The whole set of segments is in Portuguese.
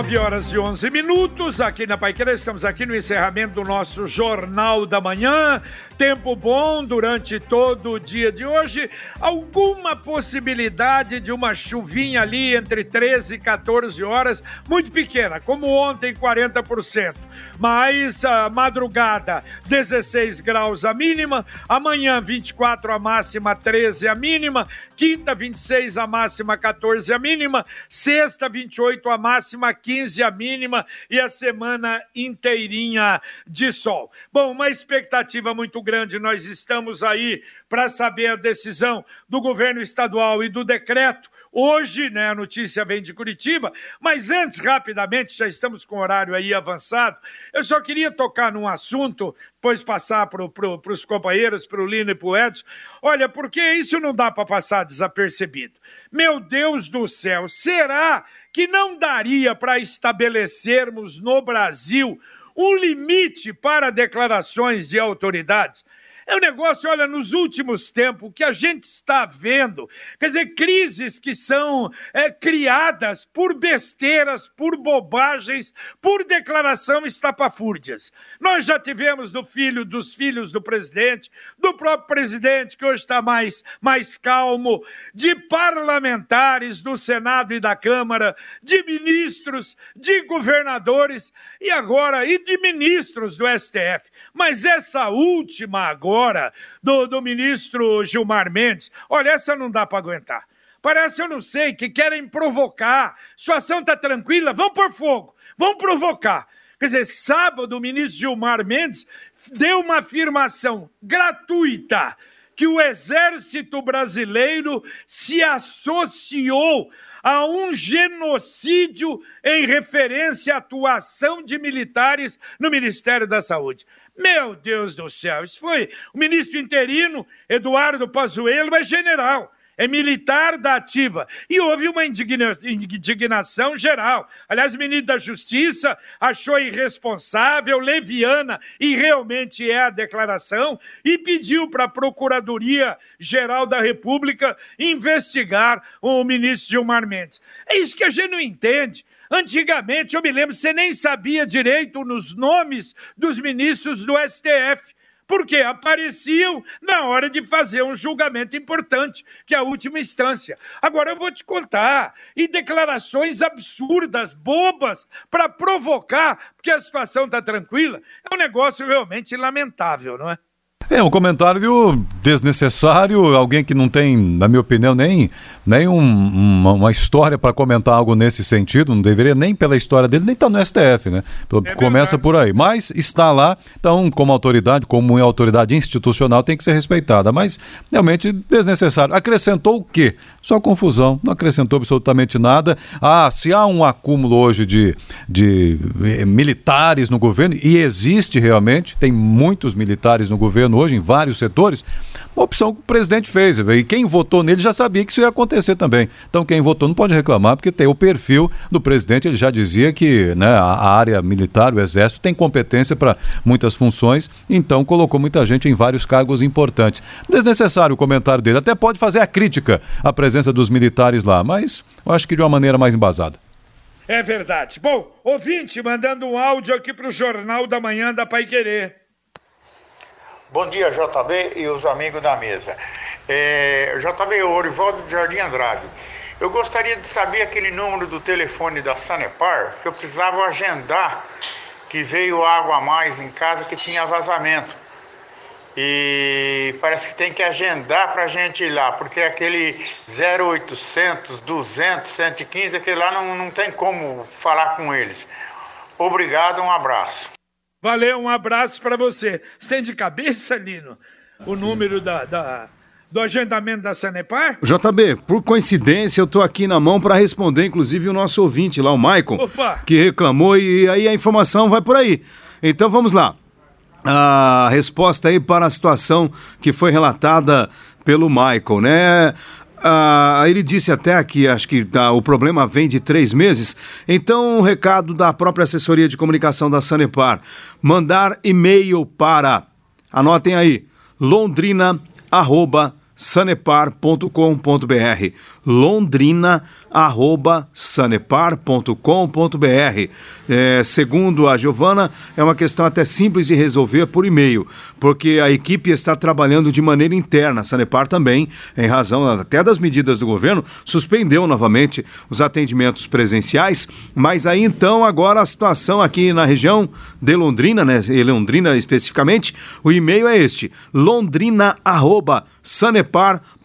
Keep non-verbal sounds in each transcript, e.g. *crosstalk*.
São 9 horas e 11 minutos aqui na Paiqueira. Estamos aqui no encerramento do nosso Jornal da Manhã. Tempo bom durante todo o dia de hoje. Alguma possibilidade de uma chuvinha ali entre 13 e 14 horas, muito pequena, como ontem, 40% mas a madrugada 16 graus a mínima, amanhã 24 a máxima, 13 a mínima, quinta 26 a máxima, 14 a mínima, sexta 28 a máxima, 15 a mínima. E a semana inteirinha de sol. Bom, uma expectativa muito grande, nós estamos aí para saber a decisão do governo estadual e do decreto Hoje, né, a notícia vem de Curitiba, mas antes, rapidamente, já estamos com o horário aí avançado, eu só queria tocar num assunto, depois passar para pro, os companheiros, para o Lino e para o Edson. Olha, porque isso não dá para passar desapercebido. Meu Deus do céu, será que não daria para estabelecermos no Brasil um limite para declarações de autoridades? É um negócio, olha, nos últimos tempos, que a gente está vendo, quer dizer, crises que são é, criadas por besteiras, por bobagens, por declaração estapafúrdias. Nós já tivemos do filho dos filhos do presidente, do próprio presidente, que hoje está mais, mais calmo, de parlamentares do Senado e da Câmara, de ministros, de governadores e agora e de ministros do STF. Mas essa última agora, do, do ministro Gilmar Mendes, olha, essa não dá para aguentar. Parece, eu não sei, que querem provocar. Situação está tranquila, vão por fogo, vão provocar. Quer dizer, sábado o ministro Gilmar Mendes deu uma afirmação gratuita que o exército brasileiro se associou a um genocídio em referência à atuação de militares no Ministério da Saúde. Meu Deus do céu, isso foi o ministro interino, Eduardo Pazuello, é general é militar da ativa. E houve uma indigna, indignação geral. Aliás, o ministro da Justiça achou irresponsável, leviana, e realmente é a declaração, e pediu para a Procuradoria-Geral da República investigar o ministro Gilmar Mendes. É isso que a gente não entende. Antigamente, eu me lembro, você nem sabia direito nos nomes dos ministros do STF porque apareciam na hora de fazer um julgamento importante, que é a última instância. Agora eu vou te contar, e declarações absurdas, bobas, para provocar, porque a situação está tranquila, é um negócio realmente lamentável, não é? É um comentário desnecessário, alguém que não tem, na minha opinião, nem, nem um, uma, uma, história para comentar algo nesse sentido, não deveria nem pela história dele, nem estar tá no STF, né? É Começa por aí. Mas está lá, então, como autoridade, como autoridade institucional, tem que ser respeitada. Mas realmente desnecessário. Acrescentou o quê? Só confusão, não acrescentou absolutamente nada. Ah, se há um acúmulo hoje de, de eh, militares no governo, e existe realmente, tem muitos militares no governo hoje em vários setores, uma opção que o presidente fez. E quem votou nele já sabia que isso ia acontecer também. Então quem votou não pode reclamar, porque tem o perfil do presidente, ele já dizia que né, a área militar, o exército, tem competência para muitas funções, então colocou muita gente em vários cargos importantes. Desnecessário o comentário dele, até pode fazer a crítica à presença dos militares lá, mas eu acho que de uma maneira mais embasada. É verdade. Bom, ouvinte, mandando um áudio aqui para o Jornal da Manhã da Pai Querer. Bom dia, JB e os amigos da mesa. É, JB, Orivaldo de Jardim Andrade. Eu gostaria de saber aquele número do telefone da Sanepar, que eu precisava agendar, que veio água a mais em casa que tinha vazamento. E parece que tem que agendar para a gente ir lá, porque aquele 0800, 200, 115, aquele lá não, não tem como falar com eles. Obrigado, um abraço. Valeu, um abraço para você. Você tem de cabeça, Lino, o número da, da, do agendamento da Sanepar? JB, por coincidência, eu estou aqui na mão para responder, inclusive, o nosso ouvinte lá, o Maicon, Opa. que reclamou, e aí a informação vai por aí. Então vamos lá. A resposta aí para a situação que foi relatada pelo Michael, né? Ah, ele disse até que acho que tá, o problema vem de três meses. Então, um recado da própria assessoria de comunicação da Sanepar: mandar e-mail para, anotem aí, londrina arroba sanepar.com.br londrina arroba sanepar.com.br é, segundo a Giovana é uma questão até simples de resolver por e-mail porque a equipe está trabalhando de maneira interna. A Sanepar também em razão até das medidas do governo suspendeu novamente os atendimentos presenciais. Mas aí então agora a situação aqui na região de Londrina né e Londrina especificamente o e-mail é este londrina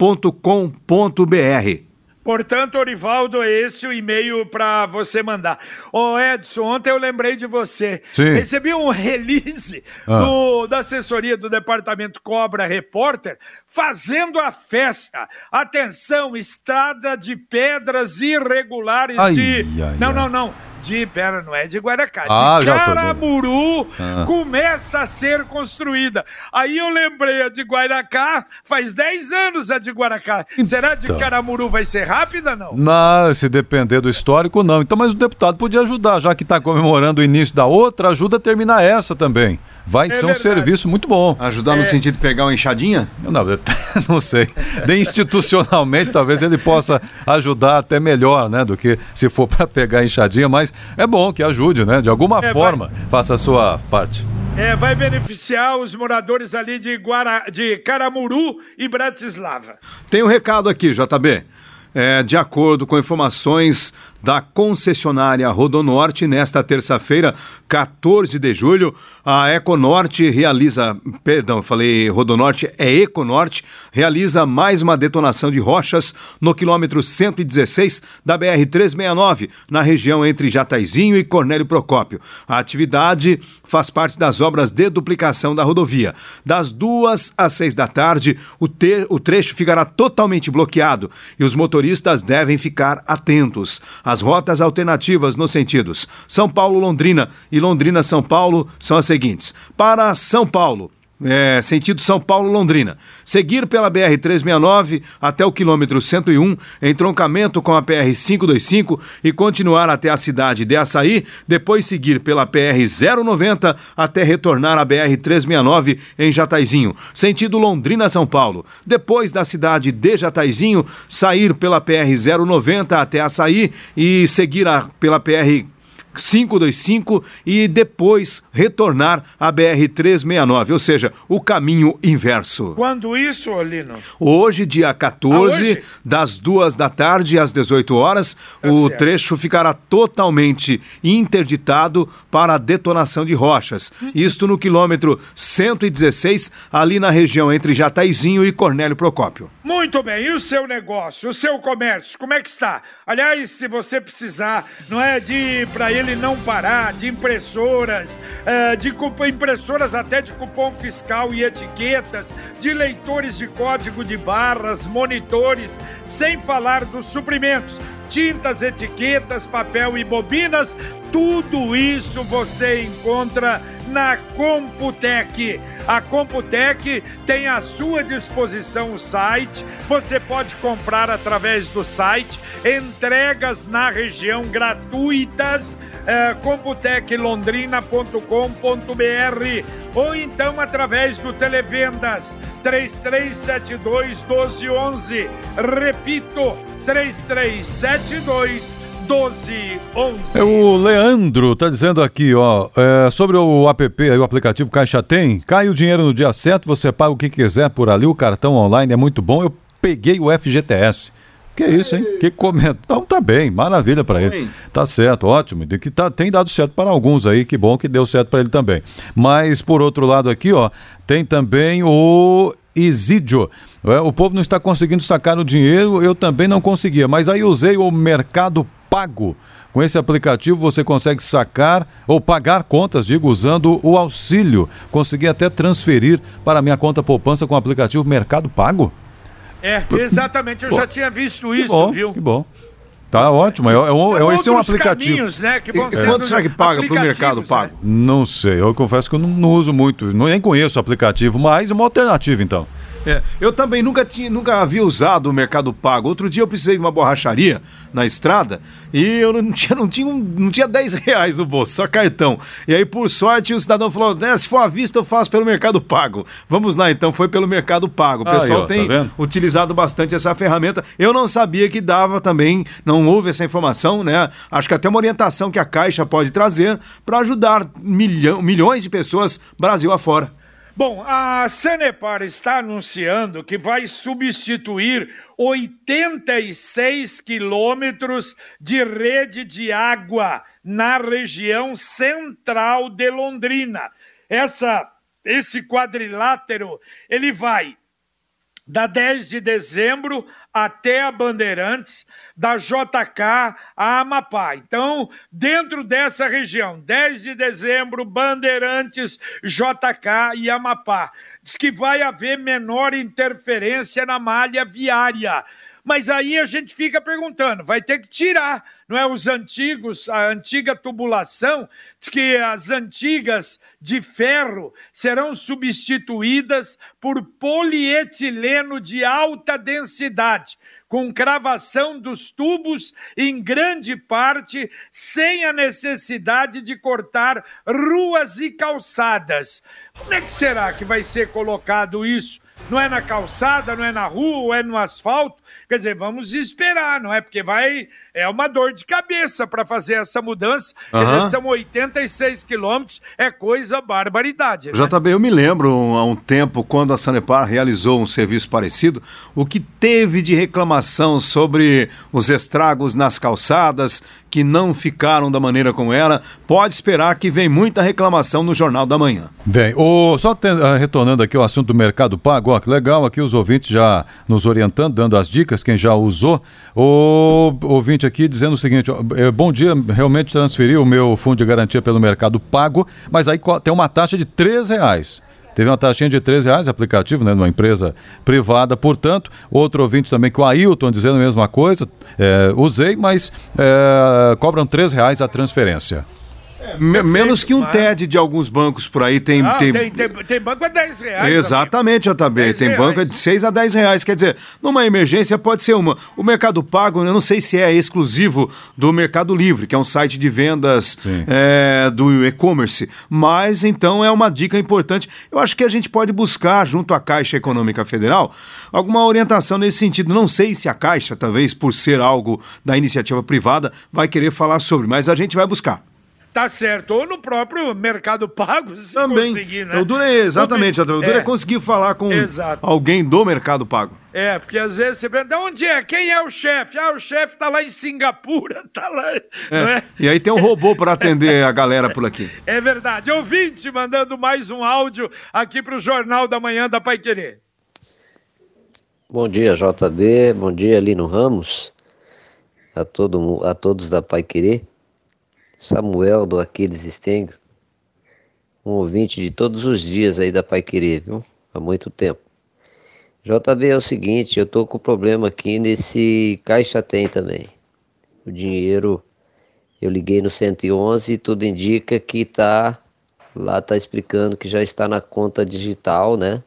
sanepar.com.br. Portanto, Orivaldo, é esse o e-mail para você mandar. Ô Edson, ontem eu lembrei de você. Sim. Recebi um *laughs* release Ah. do- da assessoria do Departamento Cobra Repórter fazendo a festa. Atenção, estrada de pedras irregulares Ai, de... ai, não, ai. não, não. De, pera, não é de Guaracá. Ah, de. Caramuru Ah. começa a ser construída. Aí eu lembrei a de Guaracá, faz 10 anos a de Guaracá. Será de Então. Caramuru vai ser rápida, não? Não, se depender do histórico, não. Então, mas o deputado podia ajudar, já que está comemorando o início da outra, ajuda a terminar essa também. Vai ser um verdade. serviço muito bom. Ajudar É. no sentido de pegar uma enxadinha? Não, eu *laughs* não sei. De institucionalmente, talvez ele possa ajudar até melhor, né? Do que se for para pegar a enxadinha, mas é bom que ajude, né? De alguma É, vai- forma, faça a sua parte. É, vai beneficiar os moradores ali de, Guara... de Caramuru e Bratislava. Tem um recado aqui, JB. É, de acordo com informações da concessionária Rodonorte, nesta terça-feira, 14 de julho, a Econorte realiza, perdão, falei Rodonorte, é Econorte, realiza mais uma detonação de rochas no quilômetro 116 da BR-369, na região entre Jataizinho e Cornélio Procópio. A atividade faz parte das obras de duplicação da rodovia. Das duas às seis da tarde, o, o trecho ficará totalmente bloqueado e os motoristas devem ficar atentos. As rotas alternativas nos sentidos São Paulo-Londrina e Londrina-São Paulo são as seguintes. Para São Paulo, é, sentido São Paulo-Londrina. Seguir pela BR-369 até o quilômetro 101, entroncamento com a PR-525 e continuar até a cidade de Açaí, depois seguir pela PR-090 até retornar à BR-369 em Jataizinho, sentido Londrina-São Paulo. Depois da cidade de Jataizinho, sair pela PR-090 até Açaí e seguir a- pela PR 525 e depois retornar à BR-369, ou seja, o caminho inverso. Quando isso, Lino? Hoje, dia 14, Ah, hoje? das duas da tarde às 18 horas, Tá o certo. trecho ficará totalmente interditado para a detonação de rochas. Isto no quilômetro 116, ali na região entre Jataizinho e Cornélio Procópio. Muito bem, e o seu negócio, o seu comércio, como é que está? Aliás, se você precisar, não é de para ele não parar, de impressoras, eh, de impressoras até de cupom fiscal e etiquetas, de leitores de código de barras, monitores, sem falar dos suprimentos, tintas, etiquetas, papel e bobinas, tudo isso você encontra na Computec. A Computec tem à sua disposição o site, você pode comprar através do site, entregas na região gratuitas, é, computeclondrina.com.br ou então através do Televendas 3372 1211. Repito, 3372 1211. É, o Leandro tá dizendo aqui, ó, é, sobre o app, o aplicativo Caixa Tem, cai o dinheiro no dia certo, você paga o que quiser por ali, o cartão online é muito bom. Eu peguei o FGTS. Que isso, hein? Que comenta. Então tá bem, maravilha para ele. Tá certo, ótimo. De que tá, tem dado certo para alguns aí, que bom que deu certo para ele também. Mas por outro lado aqui, ó, tem também o Isidio. É, o povo não está conseguindo sacar o dinheiro, eu também não conseguia, mas aí usei o Mercado Pago. Com esse aplicativo você consegue sacar ou pagar contas, digo, usando o auxílio. Consegui até transferir para a minha conta poupança com o aplicativo Mercado Pago. É, exatamente, eu Pô, já tinha visto isso, bom, viu? Que bom. Tá ótimo. É, é, é, esse é um aplicativo. Caminhos, né, que vão Quanto será que paga para o Mercado Pago? Né? Não sei. Eu confesso que eu não, não uso muito. Não, nem conheço o aplicativo, mas uma alternativa, então. É, eu também nunca, tinha, nunca havia usado o Mercado Pago. Outro dia eu precisei de uma borracharia na estrada e eu não *laughs* tinha, não tinha, não tinha 10 reais no bolso, só cartão. E aí, por sorte, o cidadão falou: é, se for à vista, eu faço pelo Mercado Pago. Vamos lá, então, foi pelo Mercado Pago. O pessoal tá tem utilizado bastante essa ferramenta. Eu não sabia que dava também, não houve essa informação, né? Acho que até uma orientação que a Caixa pode trazer para ajudar milhão, milhões de pessoas Brasil afora. Bom, a Sanepar está anunciando que vai substituir 86 quilômetros de rede de água na região central de Londrina. Essa, esse quadrilátero ele vai da 10 de dezembro até a Bandeirantes, da JK a Amapá. Então, dentro dessa região, 10 de dezembro, Bandeirantes, JK e Amapá. Diz que vai haver menor interferência na malha viária. Mas aí a gente fica perguntando, vai ter que tirar, não é? Os antigos, a antiga tubulação, que as antigas de ferro serão substituídas por polietileno de alta densidade com cravação dos tubos, em grande parte sem a necessidade de cortar ruas e calçadas. Como é que será que vai ser colocado isso? Não é na calçada, não é na rua, ou é no asfalto? Quer dizer, vamos esperar, não é? Porque vai. É uma dor de cabeça para fazer essa mudança. Uhum. Dizer, são 86 quilômetros, é coisa barbaridade. Né? JB, eu me lembro há um tempo, quando a Sanepar realizou um serviço parecido, o que teve de reclamação sobre os estragos nas calçadas, que não ficaram da maneira como era, pode esperar que vem muita reclamação no Jornal da Manhã. Bem, o, só ten, uh, retornando aqui o assunto do Mercado Pago, ó, que legal, aqui os ouvintes já nos orientando, dando as dicas quem já usou. O ouvinte aqui dizendo o seguinte: é, bom dia, realmente transferi o meu fundo de garantia pelo mercado pago, mas aí tem uma taxa de R$ reais. Teve uma taxinha de R$ reais aplicativo, né, numa empresa privada. Portanto, outro ouvinte também, que o Ailton, dizendo a mesma coisa, é, usei, mas é, cobram R$ reais a transferência. É, menos que um TED de alguns bancos por aí tem. Ah, tem... Tem, tem, tem, banco a 10 reais. Exatamente, JB. Tem reais. banco de 6 a 10 reais. Quer dizer, numa emergência pode ser uma. O Mercado Pago, eu não sei se é exclusivo do Mercado Livre, que é um site de vendas é, do e-commerce. Mas então é uma dica importante. Eu acho que a gente pode buscar, junto à Caixa Econômica Federal, alguma orientação nesse sentido. Não sei se a Caixa, talvez por ser algo da iniciativa privada, vai querer falar sobre, mas a gente vai buscar. Tá certo. Ou no próprio Mercado Pago, *laughs* se Também. conseguir, né? O duro é, exatamente, o duro é, é conseguir falar com Exato. alguém do Mercado Pago. É, porque às vezes você pergunta, de onde é? Quem é o chefe? Ah, o chefe tá lá em Singapura, *laughs* tá lá. É. É? E aí tem um robô para atender a galera por aqui. É verdade. Ouvinte mandando mais um áudio aqui pro Jornal da Manhã da Pai Querer. Bom dia, JB. Bom dia, Lino Ramos. A, todo, a todos da Pai Querer. Samuel do Aquiles Steng, um ouvinte de todos os dias aí da Pai Querer, viu? Há muito tempo. JB é o seguinte, eu tô com problema aqui nesse Caixa Tem também. O dinheiro, eu liguei no 111 e tudo indica que tá, lá tá explicando que já está na conta digital, né?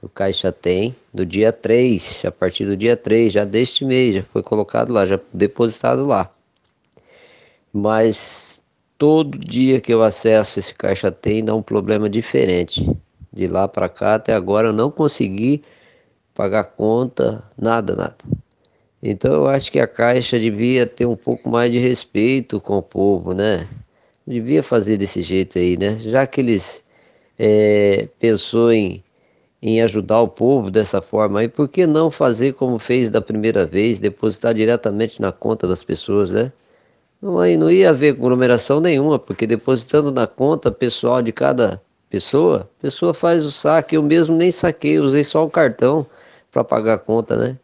Do Caixa Tem, do dia 3, a partir do dia 3, já deste mês, já foi colocado lá, já depositado lá mas todo dia que eu acesso esse caixa tem dá um problema diferente. De lá para cá até agora eu não consegui pagar conta, nada, nada. Então eu acho que a Caixa devia ter um pouco mais de respeito com o povo, né? Devia fazer desse jeito aí, né? Já que eles é, pensou em, em ajudar o povo dessa forma aí, por que não fazer como fez da primeira vez, depositar diretamente na conta das pessoas, né? Não, aí não ia haver aglomeração nenhuma, porque depositando na conta pessoal de cada pessoa, a pessoa faz o saque. Eu mesmo nem saquei, usei só o cartão para pagar a conta, né?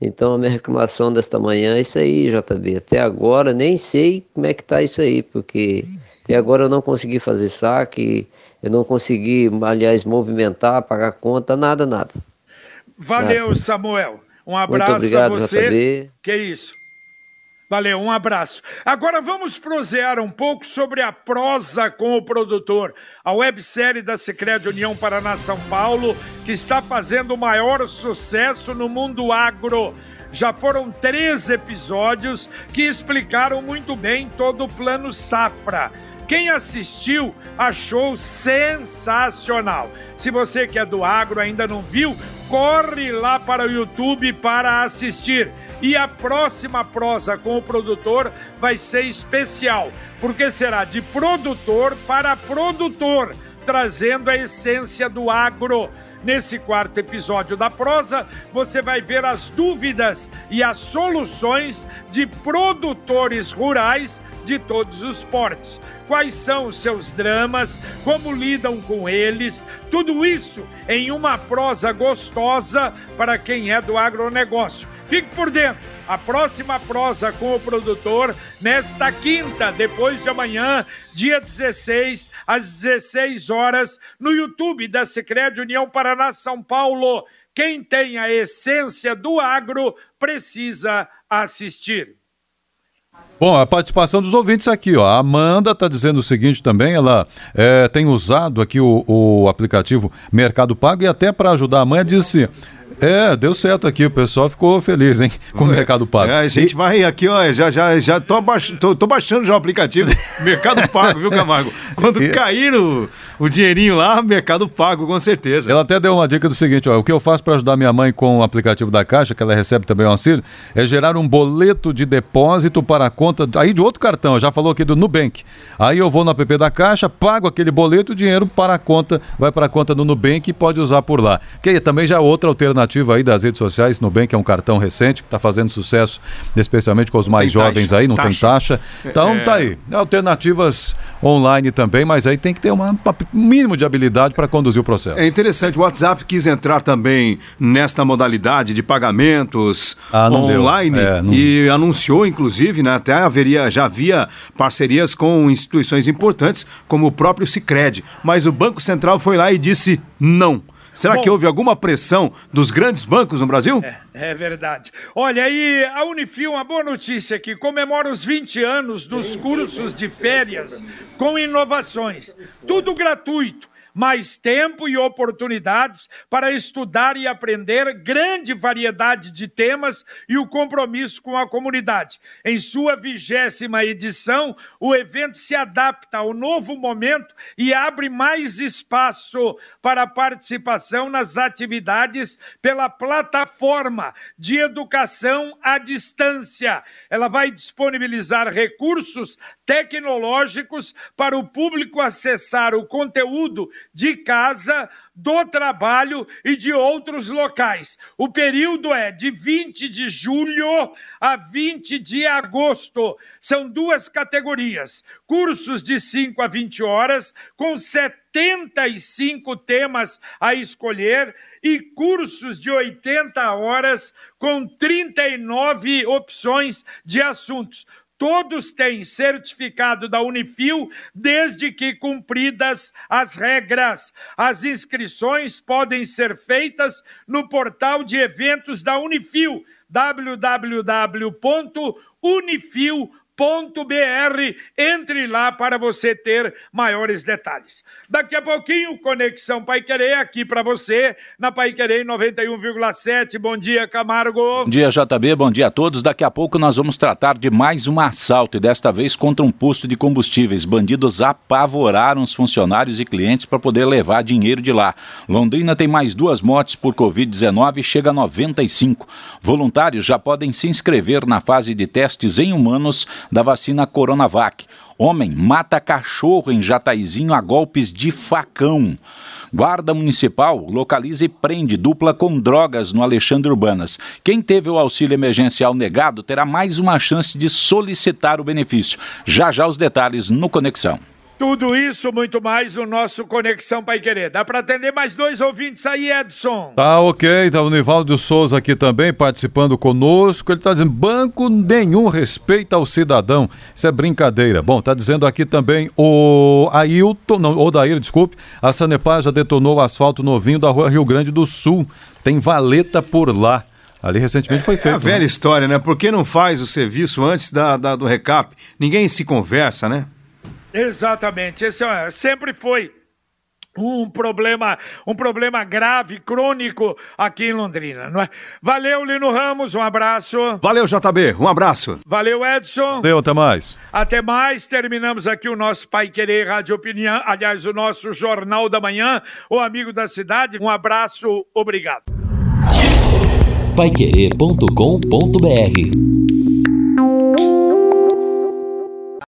Então a minha reclamação desta manhã é isso aí, JB. Até agora nem sei como é que tá isso aí, porque até agora eu não consegui fazer saque, eu não consegui, aliás, movimentar, pagar conta, nada, nada. Valeu, Nada. Samuel. Um abraço Muito obrigado, a você. JB. Que isso. Valeu, um abraço. Agora vamos prosear um pouco sobre a prosa com o produtor, a websérie da Secreta União Paraná São Paulo, que está fazendo o maior sucesso no mundo agro. Já foram três episódios que explicaram muito bem todo o plano safra. Quem assistiu achou sensacional. Se você que é do agro ainda não viu, corre lá para o YouTube para assistir. E a próxima prosa com o produtor vai ser especial, porque será de produtor para produtor, trazendo a essência do agro. Nesse quarto episódio da prosa, você vai ver as dúvidas e as soluções de produtores rurais de todos os portos. Quais são os seus dramas, como lidam com eles, tudo isso em uma prosa gostosa para quem é do agronegócio. Fique por dentro. A próxima prosa com o produtor nesta quinta, depois de amanhã, dia 16, às 16 horas, no YouTube da Secrete União Paraná São Paulo. Quem tem a essência do agro precisa assistir. Bom, a participação dos ouvintes aqui, ó. A Amanda está dizendo o seguinte também, ela é, tem usado aqui o, o aplicativo Mercado Pago e até para ajudar a mãe disse. É, deu certo aqui, o pessoal ficou feliz, hein, com o Mercado Pago. É, a gente vai aqui, ó, já, já, já tô, baix... tô, tô baixando já o aplicativo *laughs* Mercado Pago, viu, Camargo? Quando E- cair o, o dinheirinho lá, Mercado Pago, com certeza. Ela até deu uma dica do seguinte, ó, o que eu faço para ajudar minha mãe com o aplicativo da Caixa, que ela recebe também o auxílio, é gerar um boleto de depósito para a conta, aí de outro cartão, já falou aqui do Nubank. Aí eu vou no app da Caixa, pago aquele boleto, o dinheiro para a conta, vai para a conta do Nubank e pode usar por lá. Que também já é outra alternativa aí das redes sociais, Nubank é um cartão recente que está fazendo sucesso, especialmente com os mais tem jovens taxa, aí, não tem taxa. taxa. Então É. tá aí, alternativas online também, mas aí tem que ter uma- um mínimo de habilidade para conduzir o processo. É interessante, o WhatsApp quis entrar também nesta modalidade de pagamentos Ah, online É, não- e anunciou, inclusive, né, até haveria, já havia parcerias com instituições importantes, como o próprio Cicred, mas o Banco Central foi lá e disse não. Será Bom. que houve alguma pressão dos grandes bancos no Brasil? É verdade. Olha aí, a Unifil, uma boa notícia aqui, comemora os 20 anos dos cursos de férias com inovações. Tudo gratuito. Mais tempo e oportunidades para estudar e aprender grande variedade de temas e o compromisso com a comunidade. Em sua vigésima edição, o evento se adapta ao novo momento e abre mais espaço para participação nas atividades pela plataforma de educação à distância. Ela vai disponibilizar recursos tecnológicos para o público acessar o conteúdo de casa, do trabalho e de outros locais. O período é de 20 de julho a 20 de agosto. São duas categorias: cursos de 5 a 20 horas, com 75 temas a escolher, e cursos de 80 horas, com 39 opções de assuntos. Todos têm certificado da Unifil, desde que cumpridas as regras. As inscrições podem ser feitas no portal de eventos da Unifil, www.unifil.br. Entre lá para você ter maiores detalhes. Daqui a pouquinho, Conexão Pai Querer aqui para você, na Pai Querer 91,7. Bom dia, Camargo. Bom dia, JB. Bom dia a todos. Daqui a pouco nós vamos tratar de mais um assalto e desta vez contra um posto de combustíveis. Bandidos apavoraram os funcionários e clientes para poder levar dinheiro de lá. Londrina tem mais duas mortes por Covid-19 e chega a 95. Voluntários já podem se inscrever na fase de testes em humanos da vacina Coronavac. Homem mata cachorro em Jataizinho a golpes de facão. Guarda Municipal localiza e prende dupla com drogas no Alexandre Urbanas. Quem teve o auxílio emergencial negado terá mais uma chance de solicitar o benefício. Já já os detalhes no Conexão. Tudo isso, muito mais no nosso Conexão Pai Querer. Dá para atender mais dois ouvintes aí, Edson? Tá ok, tá o Nivaldo Souza aqui também participando conosco. Ele tá dizendo: banco nenhum respeita ao cidadão. Isso é brincadeira. Bom, tá dizendo aqui também o Ailton, não, o Daír, desculpe. A Sanepar já detonou o asfalto novinho da rua Rio Grande do Sul. Tem valeta por lá. Ali recentemente foi feito. É a velha né? história, né? Por que não faz o serviço antes da, da, do recap? Ninguém se conversa, né? Exatamente. Esse é, sempre foi um problema, um problema grave, crônico aqui em Londrina, não é? Valeu, Lino Ramos, um abraço. Valeu, JB, um abraço. Valeu, Edson. Valeu, até mais. Até mais, terminamos aqui o nosso Pai Querer Rádio Opinião, aliás, o nosso Jornal da Manhã, o Amigo da Cidade. Um abraço, obrigado. Paiquerê.com.br